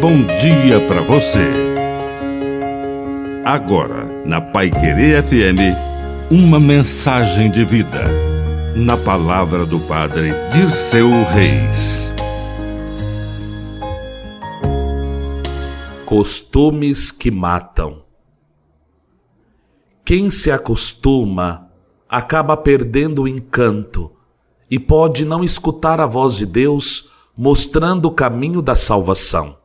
bom dia para você. Agora, na Pai Querer FM, uma mensagem de vida. Na palavra do Padre Dirceu Reis. Costumes que matam. Quem se acostuma acaba perdendo o encanto e pode não escutar a voz de Deus mostrando o caminho da salvação.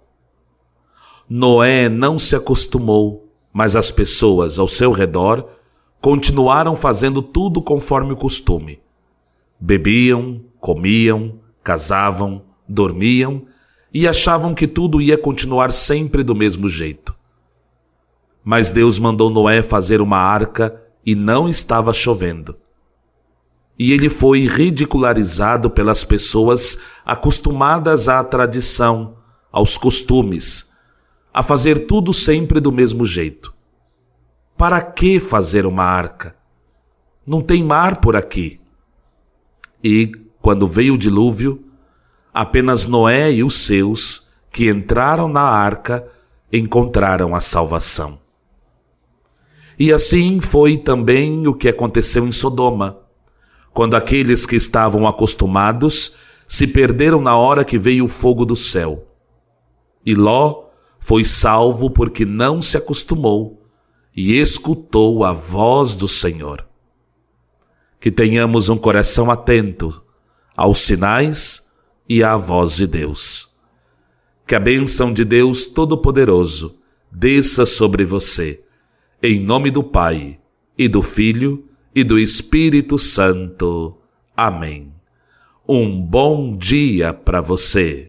Noé não se acostumou, mas as pessoas ao seu redor continuaram fazendo tudo conforme o costume. Bebiam, comiam, casavam, dormiam e achavam que tudo ia continuar sempre do mesmo jeito. Mas Deus mandou Noé fazer uma arca e não estava chovendo. E ele foi ridicularizado pelas pessoas acostumadas à tradição, aos costumes, a fazer tudo sempre do mesmo jeito. Para que fazer uma arca? Não tem mar por aqui. E, quando veio o dilúvio, apenas Noé e os seus, que entraram na arca, encontraram a salvação. E assim foi também o que aconteceu em Sodoma, quando aqueles que estavam acostumados se perderam na hora que veio o fogo do céu. E Ló foi salvo porque não se acostumou e escutou a voz do Senhor. Que tenhamos um coração atento aos sinais e à voz de Deus. Que a bênção de Deus Todo-Poderoso desça sobre você em nome do Pai, e do Filho, e do Espírito Santo. Amém. Um bom dia para você.